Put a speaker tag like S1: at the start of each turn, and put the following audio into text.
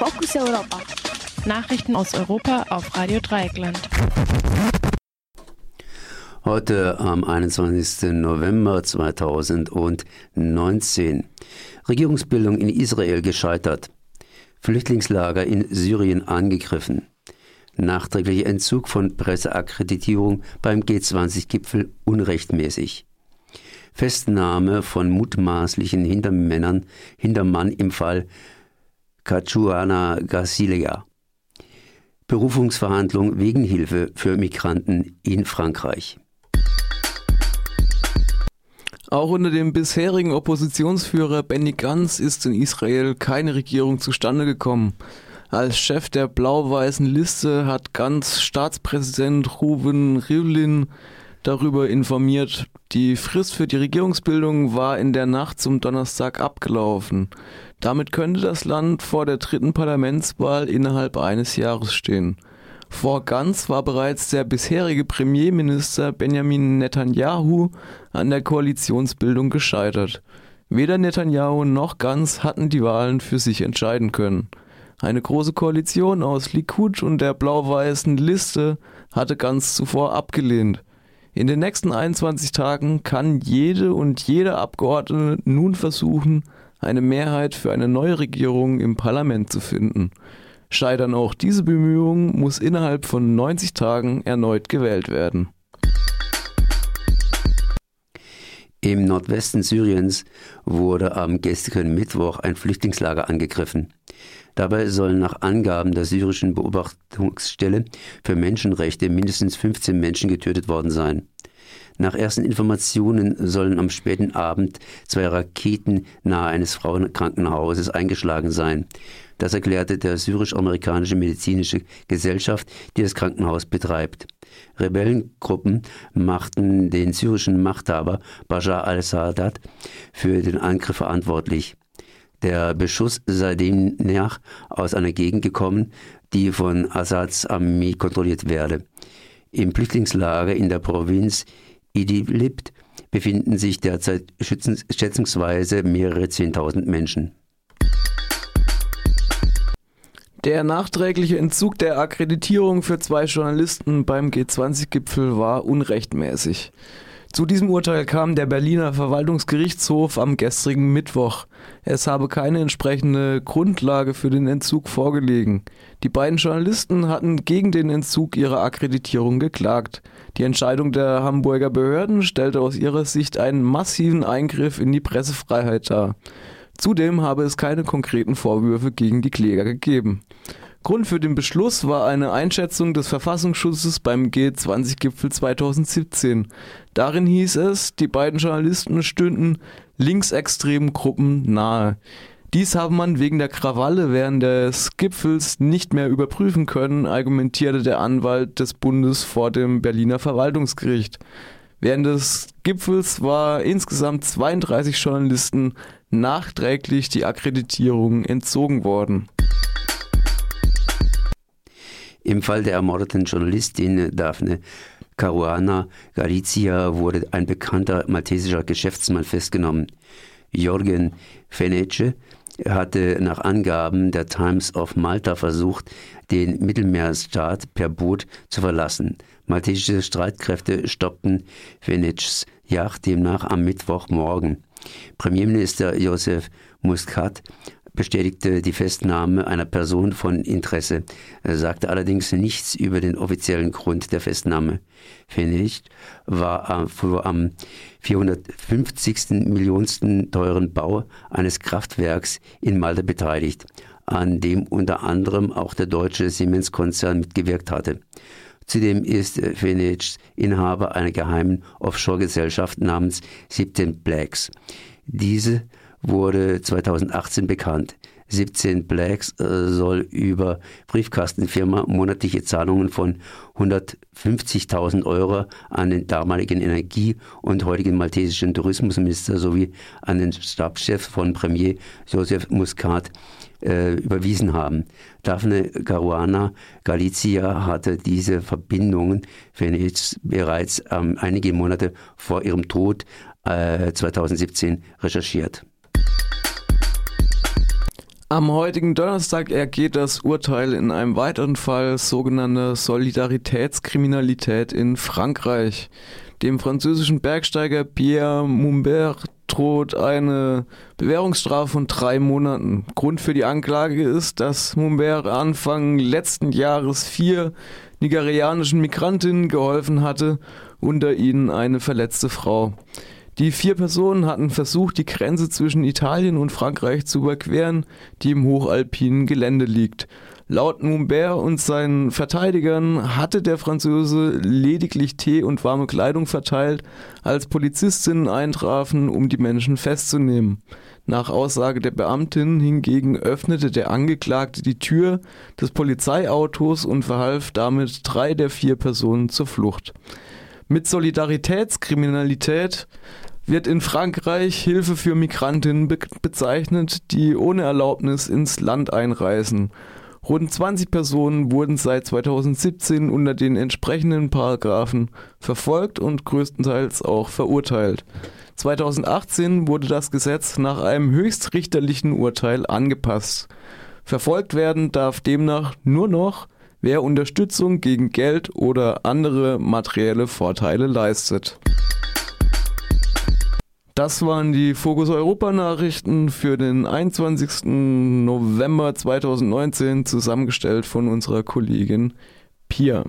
S1: Fokus Europa.
S2: Nachrichten aus Europa auf Radio Dreieckland.
S3: Heute am 21. November 2019. Regierungsbildung in Israel gescheitert. Flüchtlingslager in Syrien angegriffen. Nachträglicher Entzug von Presseakkreditierung beim G20-Gipfel unrechtmäßig. Festnahme von mutmaßlichen Hintermännern, Hintermann im Fall Cachuana Garcilia. Berufungsverhandlung wegen Hilfe für Migranten in Frankreich.
S4: Auch unter dem bisherigen Oppositionsführer Benny Gantz ist in Israel keine Regierung zustande gekommen. Als Chef der blau-weißen Liste hat Gantz Staatspräsident Ruben Rivlin darüber informiert, die Frist für die Regierungsbildung war in der Nacht zum Donnerstag abgelaufen. Damit könnte das Land vor der dritten Parlamentswahl innerhalb eines Jahres stehen. Vor Ganz war bereits der bisherige Premierminister Benjamin Netanyahu an der Koalitionsbildung gescheitert. Weder Netanyahu noch Ganz hatten die Wahlen für sich entscheiden können. Eine große Koalition aus Likud und der blau-weißen Liste hatte Ganz zuvor abgelehnt. In den nächsten 21 Tagen kann jede und jeder Abgeordnete nun versuchen, eine Mehrheit für eine neue Regierung im Parlament zu finden. Scheitern auch diese Bemühungen, muss innerhalb von 90 Tagen erneut gewählt werden.
S3: Im Nordwesten Syriens wurde am gestrigen Mittwoch ein Flüchtlingslager angegriffen. Dabei sollen nach Angaben der syrischen Beobachtungsstelle für Menschenrechte mindestens 15 Menschen getötet worden sein. Nach ersten Informationen sollen am späten Abend zwei Raketen nahe eines Frauenkrankenhauses eingeschlagen sein. Das erklärte der syrisch-amerikanische medizinische Gesellschaft, die das Krankenhaus betreibt. Rebellengruppen machten den syrischen Machthaber Bashar al-Assad für den Angriff verantwortlich. Der Beschuss sei demnach aus einer Gegend gekommen, die von Assads Armee kontrolliert werde. Im Flüchtlingslager in der Provinz Idlib befinden sich derzeit schätzungsweise mehrere Zehntausend Menschen.
S4: Der nachträgliche Entzug der Akkreditierung für zwei Journalisten beim G20-Gipfel war unrechtmäßig. Zu diesem Urteil kam der Berliner Verwaltungsgerichtshof am gestrigen Mittwoch. Es habe keine entsprechende Grundlage für den Entzug vorgelegen. Die beiden Journalisten hatten gegen den Entzug ihrer Akkreditierung geklagt. Die Entscheidung der Hamburger Behörden stellte aus ihrer Sicht einen massiven Eingriff in die Pressefreiheit dar. Zudem habe es keine konkreten Vorwürfe gegen die Kläger gegeben. Grund für den Beschluss war eine Einschätzung des Verfassungsschutzes beim G20-Gipfel 2017. Darin hieß es, die beiden Journalisten stünden linksextremen Gruppen nahe. Dies habe man wegen der Krawalle während des Gipfels nicht mehr überprüfen können, argumentierte der Anwalt des Bundes vor dem Berliner Verwaltungsgericht. Während des Gipfels war insgesamt 32 Journalisten nachträglich die Akkreditierung entzogen worden.
S3: Im Fall der ermordeten Journalistin Daphne Caruana Galizia wurde ein bekannter maltesischer Geschäftsmann festgenommen. Jorgen Fenece hatte nach Angaben der Times of Malta versucht, den Mittelmeerstaat per Boot zu verlassen. Maltesische Streitkräfte stoppten Fenecs Yacht demnach am Mittwochmorgen. Premierminister Josef Muscat bestätigte die Festnahme einer Person von Interesse, er sagte allerdings nichts über den offiziellen Grund der Festnahme. Pfennig war am 450. Millionsten teuren Bau eines Kraftwerks in Malta beteiligt, an dem unter anderem auch der deutsche Siemens-Konzern mitgewirkt hatte. Zudem ist Phoenix Inhaber einer geheimen Offshore-Gesellschaft namens 17 Blacks. Diese wurde 2018 bekannt. 17 Blacks äh, soll über Briefkastenfirma monatliche Zahlungen von 150.000 Euro an den damaligen Energie- und heutigen maltesischen Tourismusminister sowie an den Stabschef von Premier Joseph Muscat äh, überwiesen haben. Daphne Caruana Galizia hatte diese Verbindungen bereits ähm, einige Monate vor ihrem Tod äh, 2017 recherchiert.
S4: Am heutigen Donnerstag ergeht das Urteil in einem weiteren Fall sogenannter Solidaritätskriminalität in Frankreich. Dem französischen Bergsteiger Pierre Mumbert droht eine Bewährungsstrafe von drei Monaten. Grund für die Anklage ist, dass Mumbert Anfang letzten Jahres vier nigerianischen Migrantinnen geholfen hatte, unter ihnen eine verletzte Frau. Die vier Personen hatten versucht, die Grenze zwischen Italien und Frankreich zu überqueren, die im hochalpinen Gelände liegt. Laut Mumbert und seinen Verteidigern hatte der Franzose lediglich Tee und warme Kleidung verteilt, als Polizistinnen eintrafen, um die Menschen festzunehmen. Nach Aussage der Beamtin hingegen öffnete der Angeklagte die Tür des Polizeiautos und verhalf damit drei der vier Personen zur Flucht. Mit Solidaritätskriminalität wird in Frankreich Hilfe für Migrantinnen be bezeichnet, die ohne Erlaubnis ins Land einreisen. Rund 20 Personen wurden seit 2017 unter den entsprechenden Paragraphen verfolgt und größtenteils auch verurteilt. 2018 wurde das Gesetz nach einem höchstrichterlichen Urteil angepasst. Verfolgt werden darf demnach nur noch wer Unterstützung gegen Geld oder andere materielle Vorteile leistet. Das waren die Fokus Europa Nachrichten für den 21. November 2019, zusammengestellt von unserer Kollegin Pia.